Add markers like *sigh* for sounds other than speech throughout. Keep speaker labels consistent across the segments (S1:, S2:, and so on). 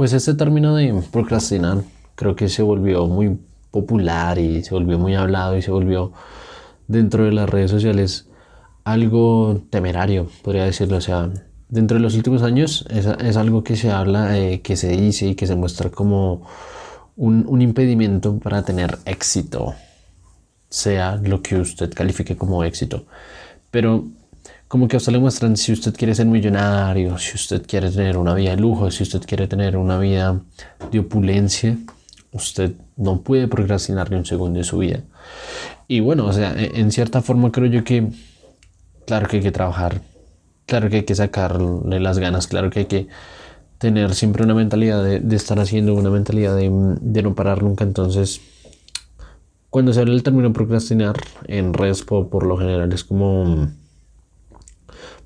S1: pues este término de procrastinar creo que se volvió muy popular y se volvió muy hablado y se volvió dentro de las redes sociales algo temerario, podría decirlo. O sea, dentro de los últimos años es, algo que se habla, eh, que se dice y que se muestra como un, un impedimento para tener éxito, sea lo que usted califique como éxito. Pero como que a usted le muestran si usted quiere ser millonario, si usted quiere tener una vida de lujo, si usted quiere tener una vida de opulencia, usted no puede procrastinar ni un segundo de su vida. Y bueno, o sea, e, en cierta forma creo yo que, claro que hay que trabajar, claro que hay que sacarle las ganas, claro que hay que tener siempre una mentalidad de, estar haciendo, una mentalidad de, no parar nunca. Entonces, cuando se habla del término procrastinar en Respo, por lo general es como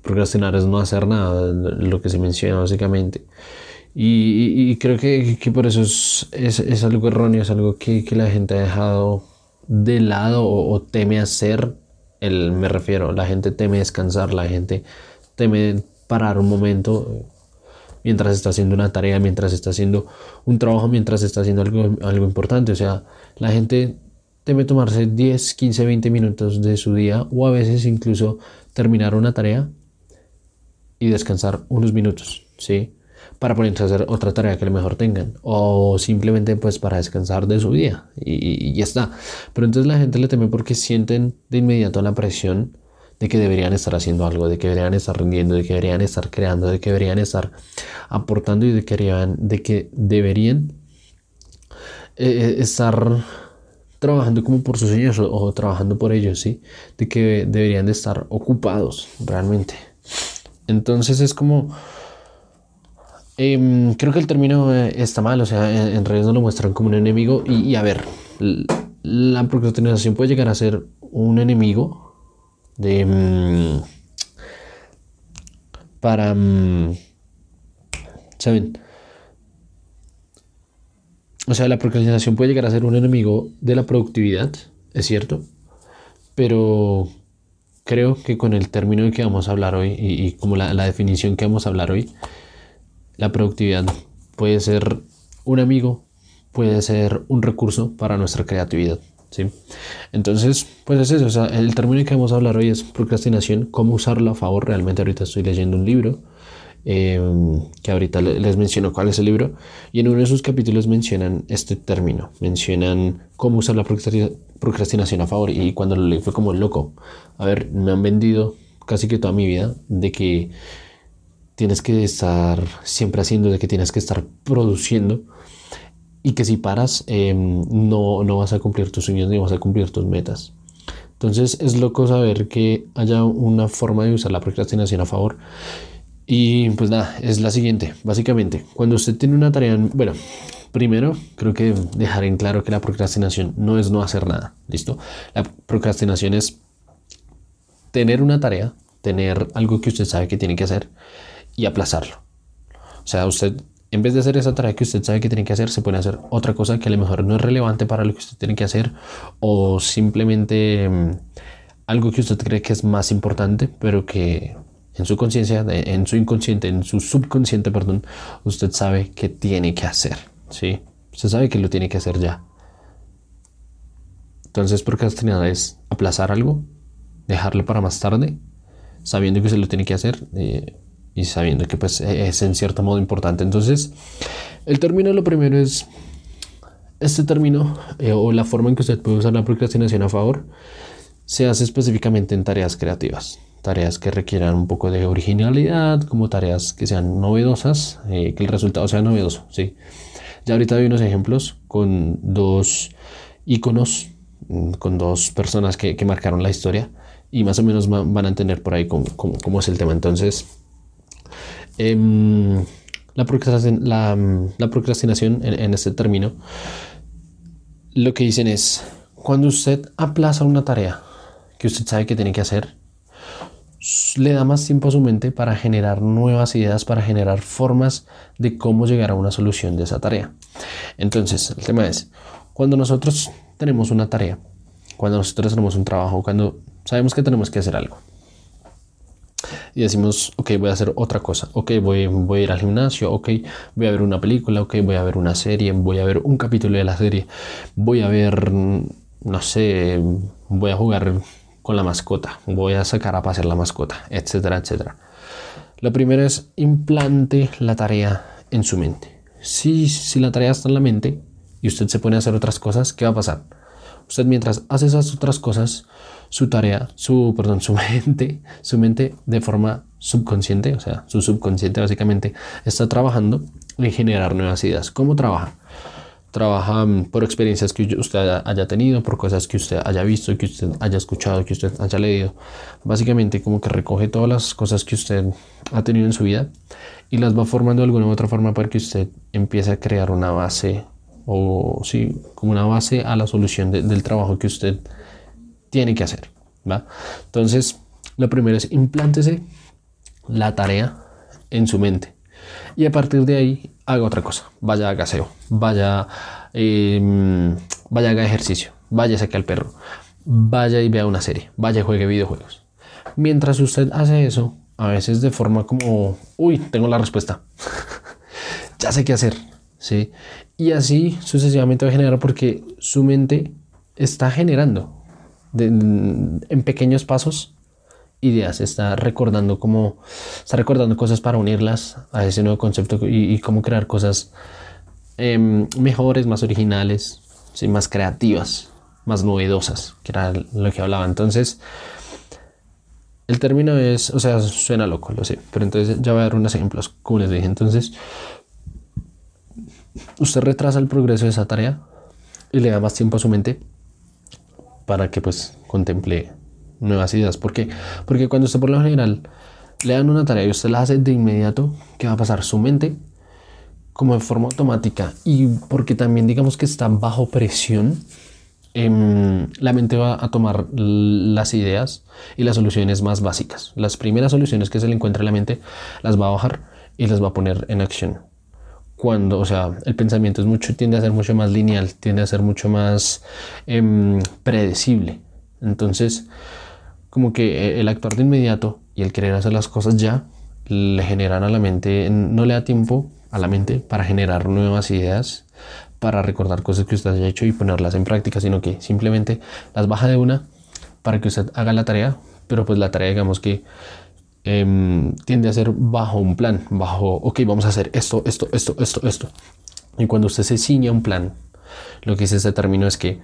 S1: procrastinar es no hacer nada, lo que se menciona básicamente. Y, creo que, por eso es, es, algo erróneo, es algo que, la gente ha dejado de lado o, teme hacer. El, me refiero, la gente teme descansar, la gente teme parar un momento mientras está haciendo una tarea, mientras está haciendo un trabajo, mientras está haciendo algo, algo importante. O sea, la gente teme tomarse 10, 15, 20 minutos de su día o a veces incluso terminar una tarea y descansar unos minutos, ¿sí? para ponerse a hacer otra tarea que lo mejor tengan o simplemente pues para descansar de su día y, ya está. Pero entonces la gente le teme porque sienten de inmediato la presión de que deberían estar haciendo algo, de que deberían estar rindiendo, de que deberían estar creando, de que deberían estar aportando y de que deberían, de que deberían eh, estar trabajando como por sus sueños o, o, trabajando por ellos, ¿sí? De que deberían de estar ocupados realmente. Entonces es como Em, creo que el término eh, está mal, o sea, en, redes no lo muestran como un enemigo. Y, a ver, la procrastinación puede llegar a ser un enemigo de. Mm, para. Mm, ¿Saben? O sea, la procrastinación puede llegar a ser un enemigo de la productividad, es cierto, pero creo que con el término que vamos a hablar hoy y, como la, la definición que vamos a hablar hoy, la productividad puede ser un amigo, puede ser un recurso para nuestra creatividad. ¿sí? Entonces, pues es eso. O sea, el término que vamos a hablar hoy es procrastinación, cómo usarlo a favor. Realmente ahorita estoy leyendo un libro em, que ahorita les menciono cuál es el libro. Y en uno de sus capítulos mencionan este término, mencionan cómo usar la procrastinación a favor. Y cuando lo leí fue como loco. A ver, me han vendido casi que toda mi vida de que tienes que estar siempre haciendo, de que tienes que estar produciendo y que si paras em, no, no vas a cumplir tus sueños ni vas a cumplir tus metas. Entonces es loco saber que haya una forma de usar la procrastinación a favor. Y pues nada, es la siguiente. Básicamente, cuando usted tiene una tarea, bueno, primero creo que dejar en claro que la procrastinación no es no hacer nada. ¿Listo? La procrastinación es tener una tarea, tener algo que usted sabe que tiene que hacer y aplazarlo. O sea, usted, en vez de hacer esa tarea que usted sabe que tiene que hacer, se puede hacer otra cosa que a lo mejor no es relevante para lo que usted tiene que hacer o simplemente mm, algo que usted cree que es más importante, pero que en su conciencia, en su inconsciente, en su subconsciente, perdón, usted sabe que tiene que hacer, ¿sí? Usted sabe que lo tiene que hacer ya. Entonces, procrastinar es aplazar algo, dejarlo para más tarde, sabiendo que se lo tiene que hacer, eh, y sabiendo que pues e-, es en cierto modo importante. Entonces, el término lo primero es este término eh, o la forma en que usted puede usar la procrastinación a favor se hace específicamente en tareas creativas, tareas que requieran un poco de originalidad, como tareas que sean novedosas, eh, que el resultado sea novedoso, ¿sí? Ya ahorita hay unos ejemplos con dos iconos, mm, con dos personas que, que marcaron la historia y más o menos van a entender por ahí cómo, cómo, cómo es el tema. Entonces, Em, la, procrastinación, en, este término, lo que dicen es, cuando usted aplaza una tarea que usted sabe que tiene que hacer, le da más tiempo a su mente para generar nuevas ideas, para generar formas de cómo llegar a una solución de esa tarea. Entonces, el tema es, cuando nosotros tenemos una tarea, cuando nosotros tenemos un trabajo, cuando sabemos que tenemos que hacer algo, y decimos, ok, voy a hacer otra cosa, ok, voy, a ir al gimnasio, ok, voy a ver una película, ok, voy a ver una serie, voy a ver un capítulo de la serie, voy a ver, no sé, voy a jugar con la mascota, voy a sacar a pasear la mascota, etcétera, etcétera. Lo primero es implante la tarea en su mente. Si, si la tarea está en la mente y usted se pone a hacer otras cosas, ¿qué va a pasar? Usted mientras hace esas otras cosas, su tarea, su, perdón, su *laughs* mente, su mente de forma subconsciente, o sea, su subconsciente básicamente está trabajando en generar nuevas ideas. ¿Cómo trabaja? Trabaja por experiencias que usted haya tenido, por cosas que usted haya visto, que usted haya escuchado, que usted haya leído. Básicamente como que recoge todas las cosas que usted ha tenido en su vida y las va formando de alguna u otra forma para que usted empiece a crear una base o sí, como una base a la solución del trabajo que usted tiene que hacer. ¿va? Entonces, lo primero es implántese la tarea en su mente y a partir de ahí haga otra cosa. Vaya a gaseo, vaya, eh, vaya haga ejercicio, vaya saque al perro, vaya y vea una serie, vaya y juegue videojuegos. Mientras usted hace eso, a veces de forma como, uy, tengo la respuesta, *laughs* ya sé qué hacer, ¿sí? Y así sucesivamente va a generar porque su mente está generando en pequeños pasos ideas, está recordando cómo, está recordando cosas para unirlas a ese nuevo concepto y, cómo crear cosas em, mejores, más originales, ¿sí? más creativas, más novedosas, que era lo que hablaba. Entonces, el término es, o sea, suena loco, lo sé, pero entonces ya voy a dar unos ejemplos, como les dije. Entonces, usted retrasa el progreso de esa tarea y le da más tiempo a su mente para que pues contemple nuevas ideas. ¿Por qué? Porque cuando usted por lo general le dan una tarea y usted la hace de inmediato, ¿qué va a pasar? Su mente, como de forma automática y porque también digamos que está bajo presión, em, la mente va a tomar las ideas y las soluciones más básicas. Las primeras soluciones que se le encuentra en la mente las va a bajar y las va a poner en acción cuando, o sea, el pensamiento es mucho, tiende a ser mucho más lineal, tiende a ser mucho más em, predecible. Entonces, como que eh, el actuar de inmediato y el querer hacer las cosas ya le generan a la mente, no le da tiempo a la mente para generar nuevas ideas, para recordar cosas que usted haya hecho y ponerlas en práctica, sino que simplemente las baja de una para que usted haga la tarea, pero pues la tarea digamos que Em, tiende a ser bajo un plan, bajo, ok, vamos a hacer esto, esto, esto, esto, esto. Y cuando usted se ciña a un plan, lo que dice este término es que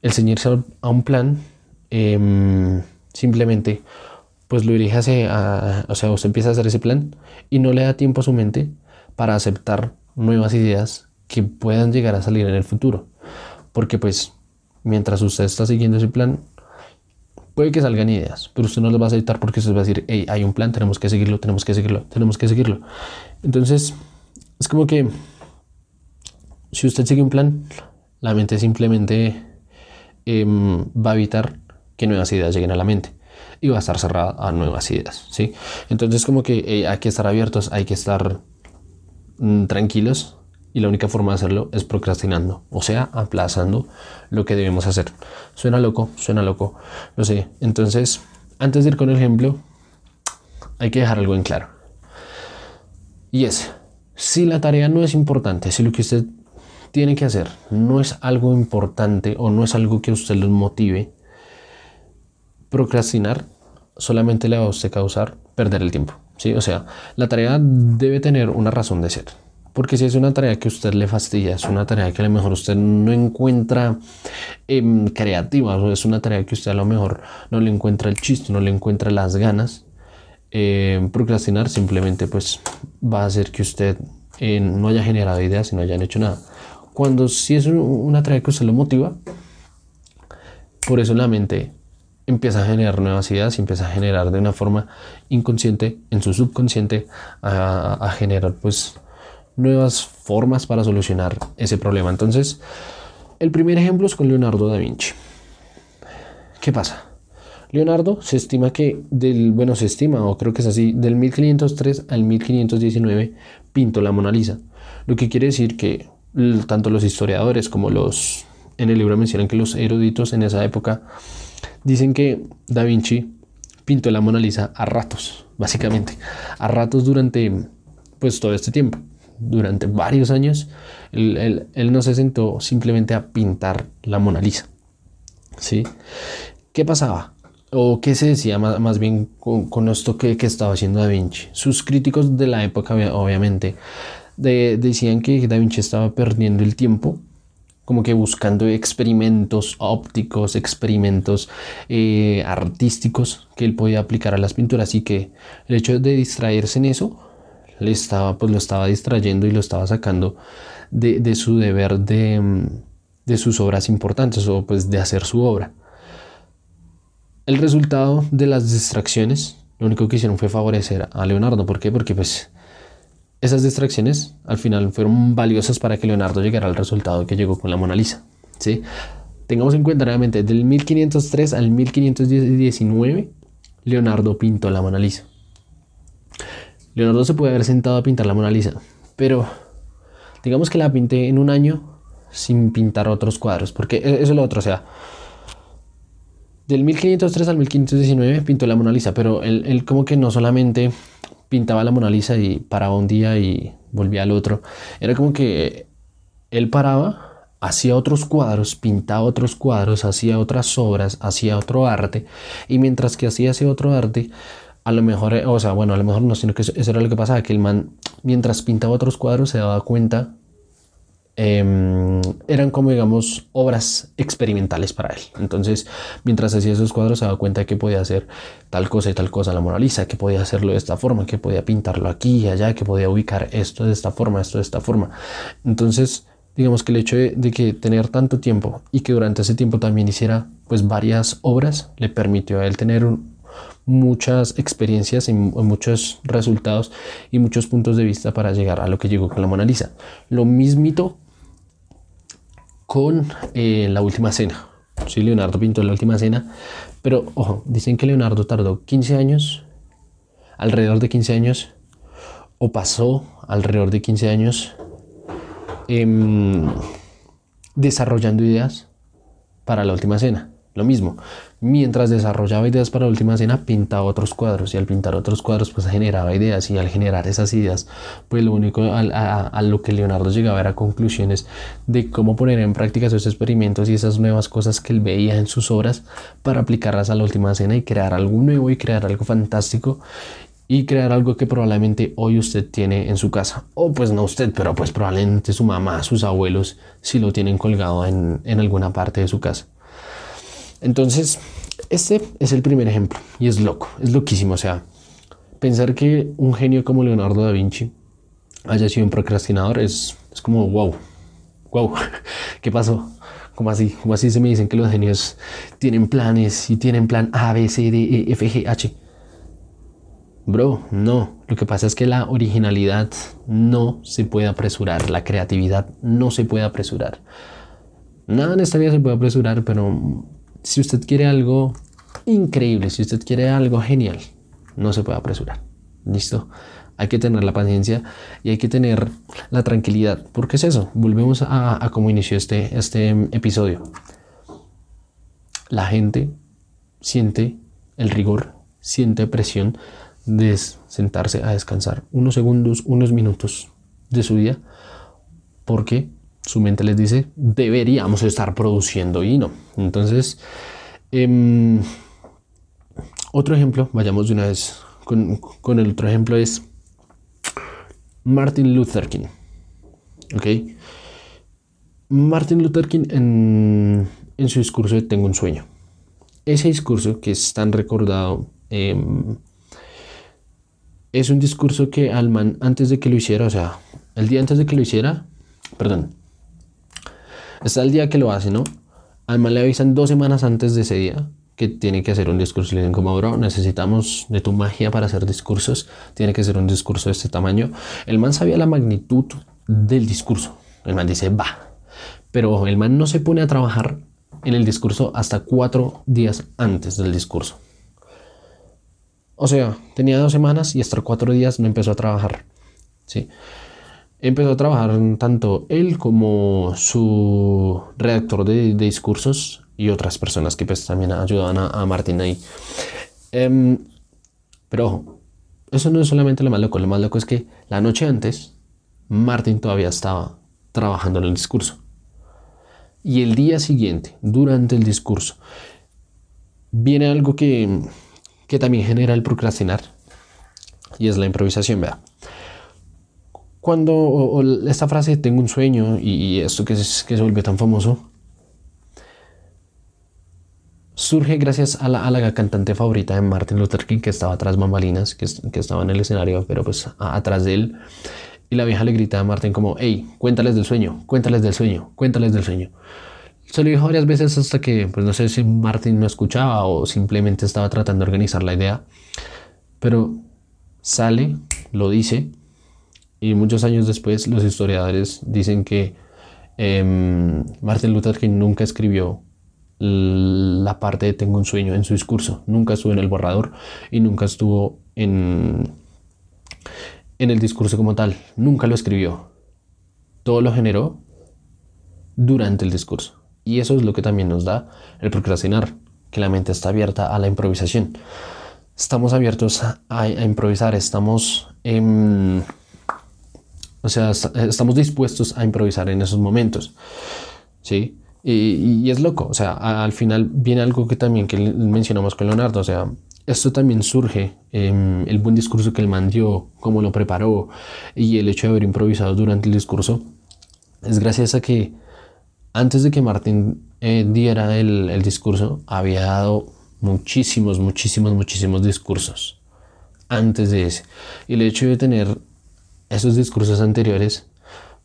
S1: el ceñirse a un plan em, simplemente pues lo dirige a, o sea, usted empieza a hacer ese plan y no le da tiempo a su mente para aceptar nuevas ideas que puedan llegar a salir en el futuro. Porque pues mientras usted está siguiendo ese plan, Puede que salgan ideas, pero usted no las va a aceptar porque usted va a decir, hey, hay un plan, tenemos que seguirlo, tenemos que seguirlo, tenemos que seguirlo. Entonces, es como que si usted sigue un plan, la mente simplemente em, va a evitar que nuevas ideas lleguen a la mente y va a estar cerrada a nuevas ideas, ¿sí? Entonces, como que hay que estar abiertos, hay que estar mm, tranquilos y la única forma de hacerlo es procrastinando, o sea, aplazando lo que debemos hacer. Suena loco, suena loco, lo sé. Entonces, antes de ir con el ejemplo, hay que dejar algo en claro. Y es, si la tarea no es importante, si lo que usted tiene que hacer no es algo importante o no es algo que usted lo motive, procrastinar solamente le va a usted causar perder el tiempo. ¿sí? O sea, la tarea debe tener una razón de ser porque si es una tarea que usted le fastidia, es una tarea que a lo mejor usted no encuentra em, creativa, o es una tarea que usted a lo mejor no le encuentra el chiste, no le encuentra las ganas, em, procrastinar simplemente pues va a hacer que usted eh, no haya generado ideas y no hayan hecho nada. Cuando si es una tarea que usted lo motiva, por eso la mente empieza a generar nuevas ideas y empieza a generar de una forma inconsciente en su subconsciente a, generar pues nuevas formas para solucionar ese problema. Entonces, el primer ejemplo es con Leonardo da Vinci. ¿Qué pasa? Leonardo se estima que del, bueno, se estima, o creo que es así, del 1503 al 1519 pintó la Mona Lisa. Lo que quiere decir que tanto los historiadores como los, en el libro mencionan que los eruditos en esa época dicen que Da Vinci pintó la Mona Lisa a ratos. básicamente. A ratos durante pues todo este tiempo, durante varios años, él, no se sentó simplemente a pintar la Mona Lisa. ¿Sí? ¿Qué pasaba? ¿O qué se decía más, bien con, esto que, estaba haciendo Da Vinci? Sus críticos de la época, obviamente, decían que Da Vinci estaba perdiendo el tiempo como que buscando experimentos ópticos, experimentos eh, artísticos que él podía aplicar a las pinturas y que el hecho de distraerse en eso le estaba, pues lo estaba distrayendo y lo estaba sacando de, su deber de, de, sus obras importantes o pues de hacer su obra. El resultado de las distracciones, lo único que hicieron fue favorecer a Leonardo. ¿Por qué? Porque pues esas distracciones al final fueron valiosas para que Leonardo llegara al resultado que llegó con la Mona Lisa. ¿sí? Tengamos en cuenta nuevamente, del 1503 al 1519, Leonardo pintó la Mona Lisa. Leonardo se puede haber sentado a pintar la Mona Lisa, pero digamos que la pinté en un año sin pintar otros cuadros, porque e-, eso es lo otro, o sea, del 1503 al 1519 pintó la Mona Lisa, pero él, como que no solamente pintaba la Mona Lisa y paraba un día y volvía al otro, era como que él paraba, hacía otros cuadros, pintaba otros cuadros, hacía otras obras, hacía otro arte, y mientras que hacía ese otro arte, a lo mejor, eh, o sea, bueno, a lo mejor no, sino que eso, era lo que pasaba, que el man, mientras pintaba otros cuadros, se daba cuenta, em, eran como, digamos, obras experimentales para él. Entonces, mientras hacía esos cuadros, se daba cuenta que podía hacer tal cosa y tal cosa la Mona Lisa, que podía hacerlo de esta forma, que podía pintarlo aquí y allá, que podía ubicar esto de esta forma, esto de esta forma. Entonces, digamos que el hecho de, de, que tener tanto tiempo y que durante ese tiempo también hiciera pues varias obras le permitió a él tener un, muchas experiencias y muchos resultados y muchos puntos de vista para llegar a lo que llegó con la Mona Lisa. Lo mismito con eh, la última cena. Sí, Leonardo pintó la última cena, pero ojo, dicen que Leonardo tardó 15 años, alrededor de 15 años, o pasó alrededor de 15 años desarrollando ideas para la última cena. Lo mismo, mientras desarrollaba ideas para la última cena, pintaba otros cuadros y al pintar otros cuadros pues generaba ideas y al generar esas ideas pues lo único a, lo que Leonardo llegaba era conclusiones de cómo poner en práctica esos experimentos y esas nuevas cosas que él veía en sus obras para aplicarlas a la última cena y crear algo nuevo y crear algo fantástico y crear algo que probablemente hoy usted tiene en su casa. O pues no usted, pero pues probablemente su mamá, sus abuelos, si lo tienen colgado en, en alguna parte de su casa. Entonces, este es el primer ejemplo y es loco, es loquísimo. O sea, pensar que un genio como Leonardo da Vinci haya sido un procrastinador es, es como wow, wow, *laughs* ¿qué pasó? ¿Cómo así? ¿Cómo así se me dicen que los genios tienen planes y tienen plan A, B, C, D, E, F, G, H? Bro, no. Lo que pasa es que la originalidad no se puede apresurar, la creatividad no se puede apresurar. Nada en esta vida se puede apresurar, pero si usted quiere algo increíble, si usted quiere algo genial, no se puede apresurar. ¿Listo? Hay que tener la paciencia y hay que tener la tranquilidad. Porque es eso. Volvemos a, cómo inició este, este episodio. La gente siente el rigor, siente presión de sentarse a descansar unos segundos, unos minutos de su día. Porque su mente les dice, deberíamos estar produciendo y no. Entonces, em, otro ejemplo, vayamos de una vez con, el otro ejemplo es Martin Luther King. ¿Ok? Martin Luther King en, su discurso de Tengo un sueño. Ese discurso que es tan recordado em, es un discurso que Alman antes de que lo hiciera, o sea, el día antes de que lo hiciera, perdón, Está el día que lo hace, ¿no? Además le avisan dos semanas antes de ese día que tiene que hacer un discurso. Le dicen como, bro, necesitamos de tu magia para hacer discursos. Tiene que ser un discurso de este tamaño. El man sabía la magnitud del discurso. El man dice, va. Pero el man no se pone a trabajar en el discurso hasta cuatro días antes del discurso. O sea, tenía dos semanas y hasta cuatro días no empezó a trabajar. ¿sí? Empezó a trabajar tanto él como su redactor de, discursos y otras personas que pues también ayudaban a, Martín ahí. Em, pero eso no es solamente lo más loco, lo más loco es que la noche antes, Martin todavía estaba trabajando en el discurso. Y el día siguiente, durante el discurso, viene algo que, que también genera el procrastinar y es la improvisación, vea. Cuando esta frase tengo un sueño y, esto que, que se volvió tan famoso, surge gracias a la, a la, cantante favorita de Martin Luther King que estaba atrás bambalinas, que, que estaba en el escenario, pero pues atrás de él. Y la vieja le grita a Martin como, hey, cuéntales del sueño, cuéntales del sueño, cuéntales del sueño. Se lo dijo varias veces hasta que, pues no sé si Martin no escuchaba o simplemente estaba tratando de organizar la idea. Pero sale, lo dice, y muchos años después los historiadores dicen que em, Martin Luther King nunca escribió la parte de Tengo un sueño en su discurso, nunca estuvo en el borrador y nunca estuvo en, en el discurso como tal, nunca lo escribió. Todo lo generó durante el discurso. Y eso es lo que también nos da el procrastinar, que la mente está abierta a la improvisación. Estamos abiertos a, improvisar, estamos, o sea, estamos dispuestos a improvisar en esos momentos. ¿sí? Y, es loco, o sea, al final viene algo que también que mencionamos con Leonardo, o sea, esto también surge, en el buen discurso que él mandó, cómo lo preparó y el hecho de haber improvisado durante el discurso, es gracias a que antes de que Martín eh, diera el, el, discurso, había dado muchísimos, muchísimos, muchísimos discursos antes de ese. Y el hecho de tener esos discursos anteriores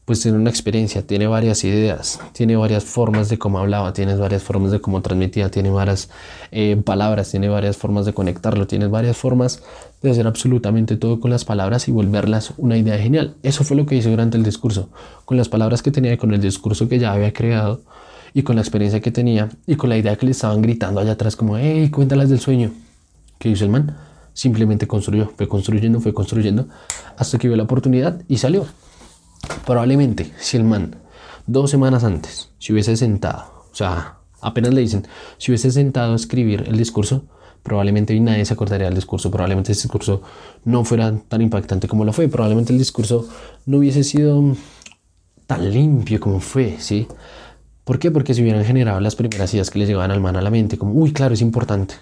S1: pues tiene una experiencia, tiene varias ideas, tiene varias formas de cómo hablaba, tiene varias formas de cómo transmitía, tiene varias eh, palabras, tiene varias formas de conectarlo, tiene varias formas de hacer absolutamente todo con las palabras y volverlas una idea genial. Eso fue lo que hizo durante el discurso, con las palabras que tenía y con el discurso que ya había creado y con la experiencia que tenía y con la idea que le estaban gritando allá atrás como, hey, cuéntalas del sueño. ¿Qué hizo el man? Simplemente construyó, fue construyendo, fue construyendo hasta que vio la oportunidad y salió. Probablemente, si el man dos semanas antes si hubiese sentado, o sea, apenas le dicen, si hubiese sentado a escribir el discurso, probablemente nadie se acordaría del discurso, probablemente ese discurso no fuera tan impactante como lo fue, probablemente el discurso no hubiese sido tan limpio como fue, ¿sí? ¿Por qué? Porque si hubieran generado las primeras ideas que le llegaban al man a la mente, como, uy, claro, es importante,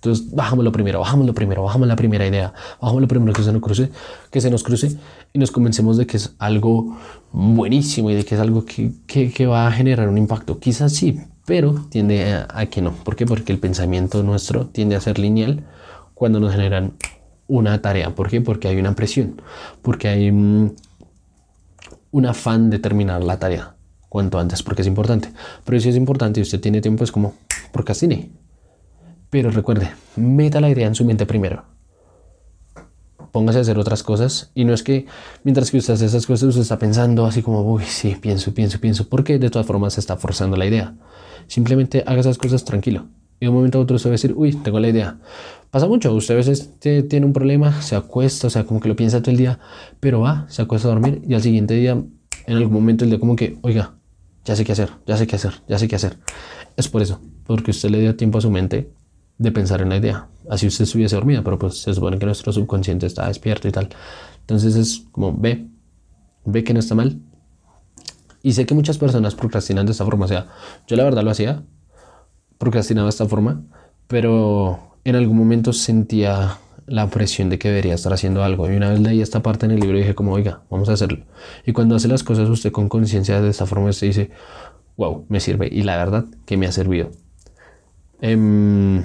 S1: entonces, bajamos lo primero, bajamos lo primero, bajamos la primera idea, bajamos lo primero que se nos cruce, que se nos cruce y nos convencemos de que es algo buenísimo y de que es algo que, que, va a generar un impacto. Quizás sí, pero tiende a, que no. ¿Por qué? Porque el pensamiento nuestro tiende a ser lineal cuando nos generan una tarea. ¿Por qué? Porque hay una presión, porque hay mm, un afán de terminar la tarea cuanto antes, porque es importante. Pero si es importante y usted tiene tiempo, es como procrastine pero recuerde, meta la idea en su mente primero. Póngase a hacer otras cosas y no es que mientras que usted hace esas cosas usted está pensando así como, uy, sí, pienso, pienso, pienso, porque de todas formas se está forzando la idea. Simplemente haga esas cosas tranquilo. Y de un momento a otro se va a decir, uy, tengo la idea. Pasa mucho, usted a veces tiene un problema, se acuesta, o sea, como que lo piensa todo el día, pero va, se acuesta a dormir y al siguiente día, en algún momento, el día como que, oiga, ya sé qué hacer, ya sé qué hacer, ya sé qué hacer. Es por eso, porque usted le dio tiempo a su mente de pensar en la idea. Así usted estuviese dormida, pero pues se supone que nuestro subconsciente está despierto y tal. Entonces es como ve, ve que no está mal. Y sé que muchas personas procrastinan de esta forma. O sea, yo la verdad lo hacía, procrastinaba de esta forma, pero en algún momento sentía la presión de que debería estar haciendo algo. Y una vez leí esta parte en el libro y dije como, oiga, vamos a hacerlo. Y cuando hace las cosas usted con conciencia de esta forma, usted dice, wow, me sirve. Y la verdad que me ha servido. Eh,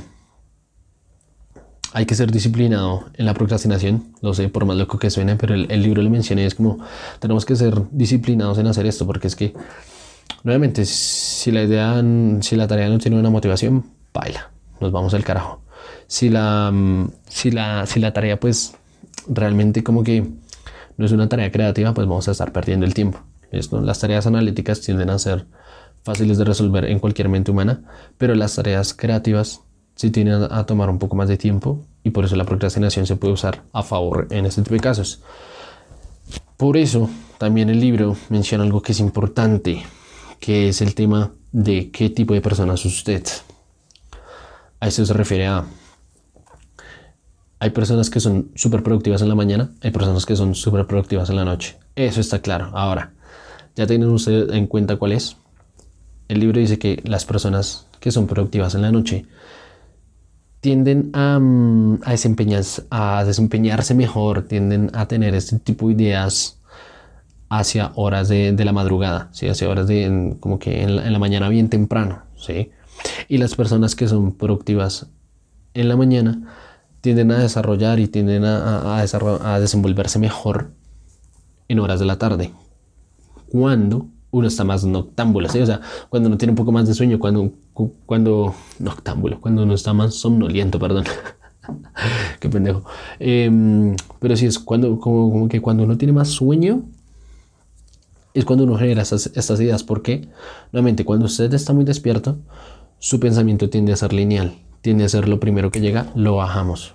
S1: hay que ser disciplinado en la procrastinación. Lo sé, por más loco que suene, pero el, libro le mencioné, es como tenemos que ser disciplinados en hacer esto, porque es que, nuevamente, si la idea, si la tarea no tiene una motivación, baila, nos vamos al carajo. Si la, si la, si la tarea, pues, realmente como que no es una tarea creativa, pues vamos a estar perdiendo el tiempo. Esto, las tareas analíticas tienden a ser fáciles de resolver en cualquier mente humana, pero las tareas creativas si tiene a tomar un poco más de tiempo y por eso la procrastinación se puede usar a favor en este tipo de casos. Por eso también el libro menciona algo que es importante, que es el tema de qué tipo de persona es usted. A eso se refiere a Hay personas que son súper productivas en la mañana, hay personas que son súper productivas en la noche. Eso está claro. Ahora, ya tienen ustedes en cuenta cuál es. El libro dice que las personas que son productivas en la noche tienden a, mm, a, desempeñarse, a desempeñarse mejor, tienden a tener este tipo de ideas hacia horas de, de la madrugada, ¿sí? hacia horas de como que en la, mañana bien temprano. ¿sí? Y las personas que son productivas en la mañana tienden a desarrollar y tienden a, a, a desenvolverse mejor en horas de la tarde. Cuando uno está más noctámbulo, ¿sí? o sea, cuando uno tiene un poco más de sueño, cuando, cuando, noctámbulo, cuando uno está más somnoliento, perdón. *laughs* Qué pendejo. Eh, pero sí es cuando, como, como, que cuando uno tiene más sueño, es cuando uno genera estas, estas ideas. Porque, nuevamente, cuando usted está muy despierto, su pensamiento tiende a ser lineal tiende a ser lo primero que llega, lo bajamos.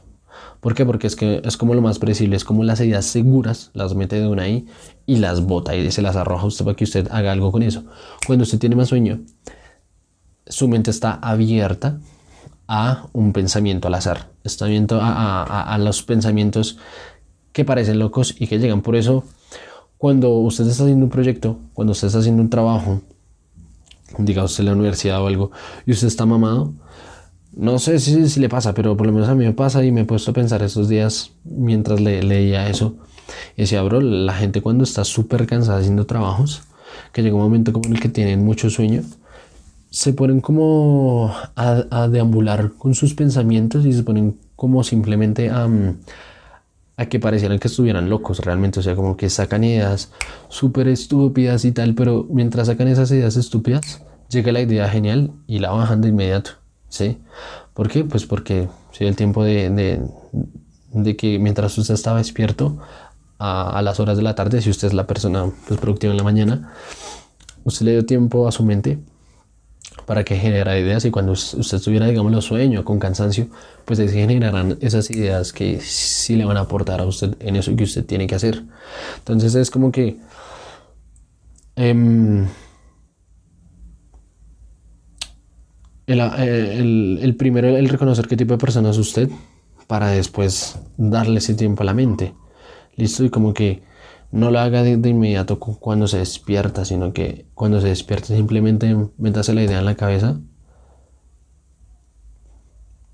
S1: ¿Por qué? Porque es que es como lo más predecible, es como las ideas seguras, las mete de una ahí y las bota y se las arroja a usted para que usted haga algo con eso. Cuando usted tiene más sueño, su mente está abierta a un pensamiento al azar, está abierto a, a, a los pensamientos que parecen locos y que llegan. Por eso, cuando usted está haciendo un proyecto, cuando usted está haciendo un trabajo, diga usted la universidad o algo, y usted está mamado, no sé si, le pasa, pero por lo menos a mí me pasa y me he puesto a pensar estos días mientras le, leía eso. Y decía, bro, la gente cuando está súper cansada haciendo trabajos, que llega un momento como en el que tienen mucho sueño, se ponen como a, deambular con sus pensamientos y se ponen como simplemente a, a que parecieran que estuvieran locos realmente. O sea, como que sacan ideas súper estúpidas y tal, pero mientras sacan esas ideas estúpidas, llega la idea genial y la bajan de inmediato. ¿Sí? ¿Por qué? Pues porque si el tiempo de, de, que mientras usted estaba despierto a, a, las horas de la tarde, si usted es la persona pues, productiva en la mañana, usted le dio tiempo a su mente para que generara ideas y cuando usted estuviera, digamos, los sueño, con cansancio, pues se generarán esas ideas que sí le van a aportar a usted en eso que usted tiene que hacer. Entonces es como que... Eh, el, el, primero, el reconocer qué tipo de persona es usted para después darle ese tiempo a la mente. Listo, y como que no lo haga de, de inmediato cuando se despierta, sino que cuando se despierta simplemente métase la idea en la cabeza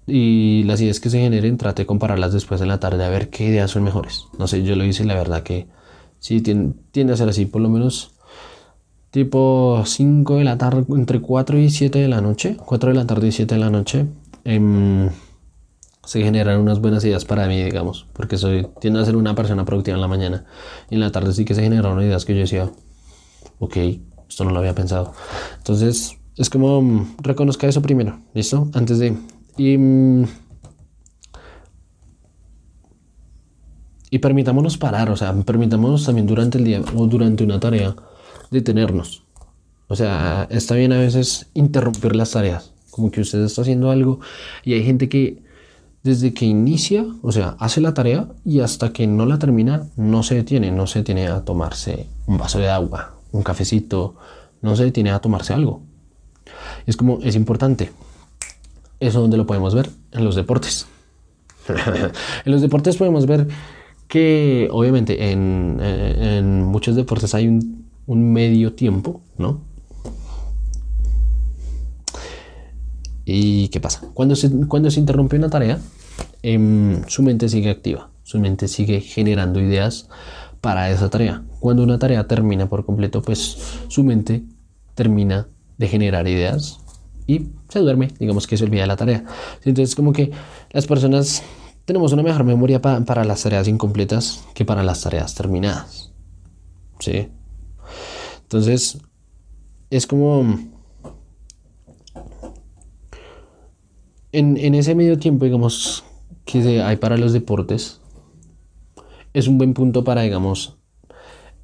S1: y las ideas que se generen trate de compararlas después en la tarde a ver qué ideas son mejores. No sé, yo lo hice la verdad que sí tiende, tiende a ser así, por lo menos tipo 5 de la tarde, entre 4 y 7 de la noche, 4 de la tarde y 7 de la noche, eh, se generan unas buenas ideas para mí, digamos, porque soy, tiendo a ser una persona productiva en la mañana y en la tarde sí que se generaron ideas que yo decía, ok, esto no lo había pensado. Entonces, es como mm, reconozca eso primero, ¿listo? Antes de... Y, mm, y permitámonos parar, o sea, permitámonos también durante el día o durante una tarea detenernos. O sea, está bien a veces interrumpir las tareas, como que usted está haciendo algo y hay gente que desde que inicia, o sea, hace la tarea y hasta que no la termina, no se detiene, no se detiene a tomarse un vaso de agua, un cafecito, no se detiene a tomarse algo. Es como, es importante. Eso donde lo podemos ver en los deportes. *laughs* en los deportes podemos ver que obviamente en, en muchos deportes hay un un medio tiempo, ¿no? ¿Y qué pasa? Cuando se, cuando se interrumpe una tarea, eh, su mente sigue activa, su mente sigue generando ideas para esa tarea. Cuando una tarea termina por completo, pues su mente termina de generar ideas y se duerme, digamos que se olvida de la tarea. Entonces como que las personas tenemos una mejor memoria pa para las tareas incompletas que para las tareas terminadas. ¿Sí? Entonces, es como... En, en, ese medio tiempo, digamos, que hay para los deportes, es un buen punto para, digamos,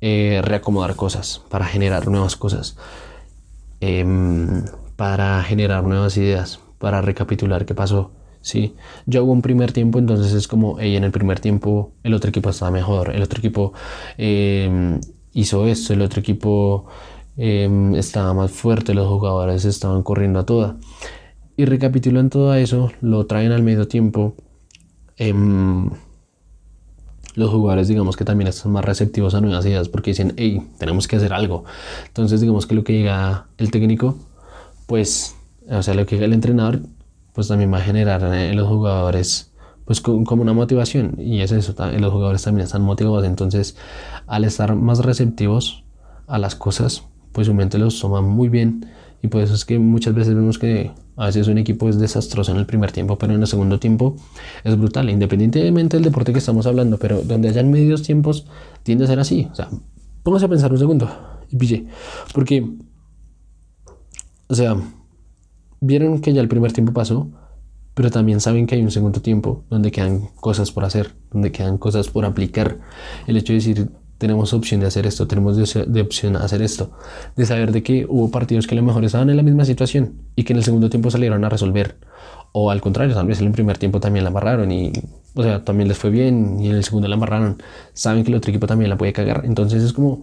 S1: eh, reacomodar cosas, para generar nuevas cosas, eh, para generar nuevas ideas, para recapitular qué pasó. Sí, yo hago un primer tiempo, entonces es como, hey, en el primer tiempo el otro equipo estaba mejor, el otro equipo eh, hizo esto, el otro equipo eh, estaba más fuerte, los jugadores estaban corriendo a toda. Y recapitulan todo eso, lo traen al medio tiempo, em, los jugadores digamos que también están más receptivos a nuevas ideas porque dicen, hey, tenemos que hacer algo. Entonces digamos que lo que diga el técnico, pues, o sea, lo que diga el entrenador, pues también va a generar en los jugadores pues como una motivación y es eso, los jugadores también están motivados, entonces al estar más receptivos a las cosas, pues su mente los toma muy bien y por eso es que muchas veces vemos que a veces un equipo es desastroso en el primer tiempo, pero en el segundo tiempo es brutal, independientemente del deporte que estamos hablando, pero donde hayan medios tiempos tiende a ser así, o sea, póngase a pensar un segundo y pille, porque, o sea, vieron que ya el primer tiempo pasó, pero también saben que hay un segundo tiempo donde quedan cosas por hacer, donde quedan cosas por aplicar. El hecho de decir, tenemos opción de hacer esto, tenemos de, opción a hacer esto, de saber de que hubo partidos que a lo mejor estaban en la misma situación y que en el segundo tiempo salieron a resolver, o al contrario, tal vez en el primer tiempo también la amarraron y, o sea, también les fue bien y en el segundo la amarraron, saben que el otro equipo también la puede cagar, entonces es como,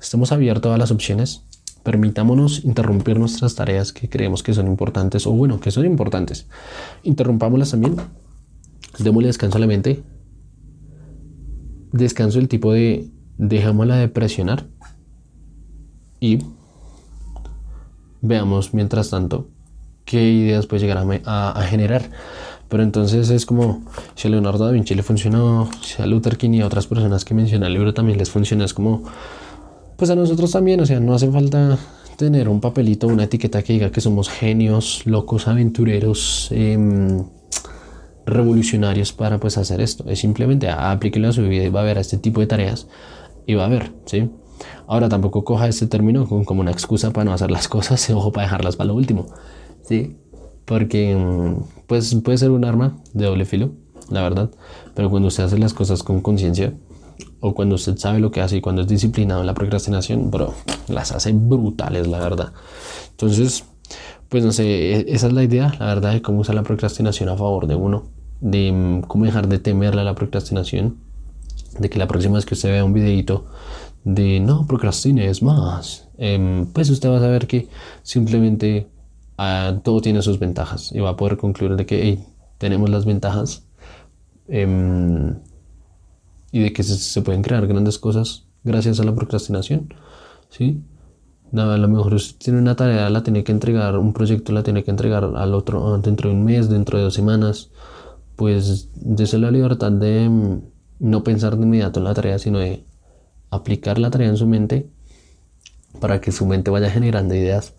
S1: estamos abiertos a las opciones Permitámonos interrumpir nuestras tareas que creemos que son importantes o bueno, que son importantes. Interrumpámoslas también. Démosle descanso a la mente. Descanso el tipo de dejámosla de presionar y veamos mientras tanto qué ideas puede llegar a, generar. Pero entonces es como si a Leonardo da Vinci le funcionó, si a Luther King y a otras personas que menciona el libro también les funciona, es como pues a nosotros también, o sea, no hace falta tener un papelito, una etiqueta que diga que somos genios, locos, aventureros, em, revolucionarios para pues hacer esto. Es simplemente aplíquelo a su vida y va a ver a este tipo de tareas y va a ver, ¿sí? Ahora tampoco coja este término como una excusa para no hacer las cosas, *laughs* ojo para dejarlas para lo último, ¿sí? Porque em, pues puede ser un arma de doble filo, la verdad, pero cuando usted hace las cosas con conciencia, o cuando usted sabe lo que hace y cuando es disciplinado en la procrastinación, bro, las hace brutales, la verdad. Entonces, pues no sé, e-, esa es la idea, la verdad, de cómo usar la procrastinación a favor de uno, de mm, cómo dejar de temerle a la procrastinación, de que la próxima vez que usted vea un videito de no procrastine es más, em, pues usted va a saber que simplemente ah, todo tiene sus ventajas y va a poder concluir de que tenemos las ventajas. Em, y de que se, pueden crear grandes cosas gracias a la procrastinación. ¿sí? A lo mejor usted tiene una tarea, la tiene que entregar, un proyecto la tiene que entregar al otro ah, dentro de un mes, dentro de dos semanas. Pues dése la libertad de mm, no pensar de inmediato en la tarea, sino de aplicar la tarea en su mente para que su mente vaya generando ideas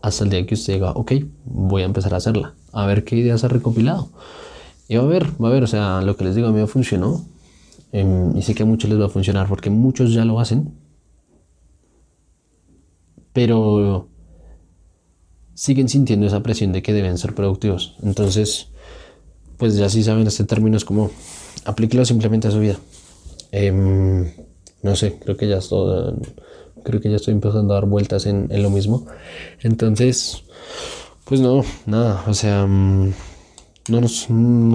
S1: hasta el día que usted diga, ok, voy a empezar a hacerla, a ver qué ideas ha recopilado. Y va a ver, va a ver, o sea, lo que les digo a mí me funcionó, Em, y sé que a muchos les va a funcionar porque muchos ya lo hacen. Pero siguen sintiendo esa presión de que deben ser productivos. Entonces, pues ya sí saben, este término es como aplíquelo simplemente a su vida. Em, no sé, creo que ya estoy, creo que ya estoy empezando a dar vueltas en, en lo mismo. Entonces, pues no, nada, o sea, mm, no nos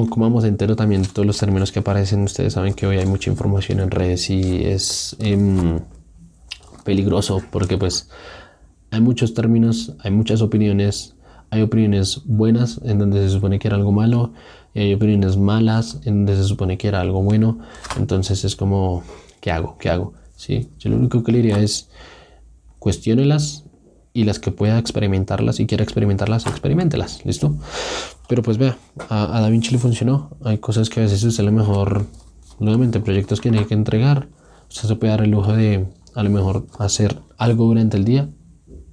S1: comamos entero también todos los términos que aparecen. Ustedes saben que hoy hay mucha información en redes y es em, peligroso porque pues hay muchos términos, hay muchas opiniones, hay opiniones buenas en donde se supone que era algo malo y hay opiniones malas en donde se supone que era algo bueno. Entonces es como, ¿qué hago? ¿Qué hago? ¿Sí? Yo lo único que le diría es cuestiónelas y las que pueda experimentarlas y quiera experimentarlas, experimentelas, ¿listo? Pero pues vea, a, Da Vinci le funcionó. Hay cosas que a veces usted a lo mejor, nuevamente, proyectos que tiene que entregar. Usted se puede dar el lujo de a lo mejor hacer algo durante el día,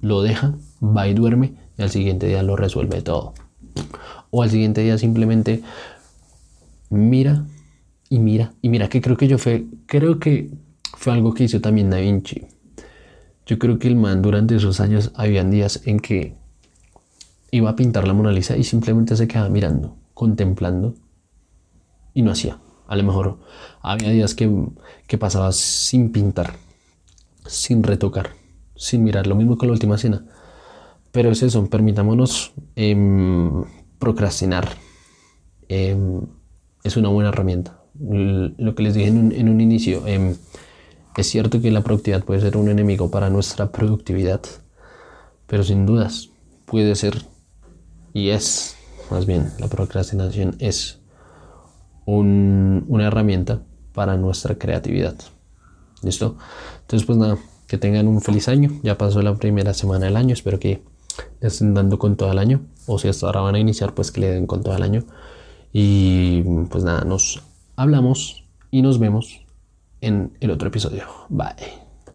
S1: lo deja, va y duerme y al siguiente día lo resuelve todo. O al siguiente día simplemente mira y mira y mira que creo que yo fue, creo que fue algo que hizo también Da Vinci yo creo que el man durante esos años habían días en que iba a pintar la Mona Lisa y simplemente se quedaba mirando, contemplando y no hacía. A lo mejor había días que, que pasaba sin pintar, sin retocar, sin mirar. Lo mismo con la última cena. Pero es eso, permitámonos em, procrastinar. Em, es una buena herramienta. Lo que les dije en un, en un inicio, em, es cierto que la productividad puede ser un enemigo para nuestra productividad, pero sin dudas puede ser y es, más bien, la procrastinación es una herramienta para nuestra creatividad. ¿Listo? Entonces, pues nada, que tengan un feliz año. Ya pasó la primera semana del año. Espero que estén dando con todo el año. O si hasta ahora van a iniciar, pues que le den con todo el año. Y pues nada, nos hablamos y nos vemos en el otro episodio. Bye.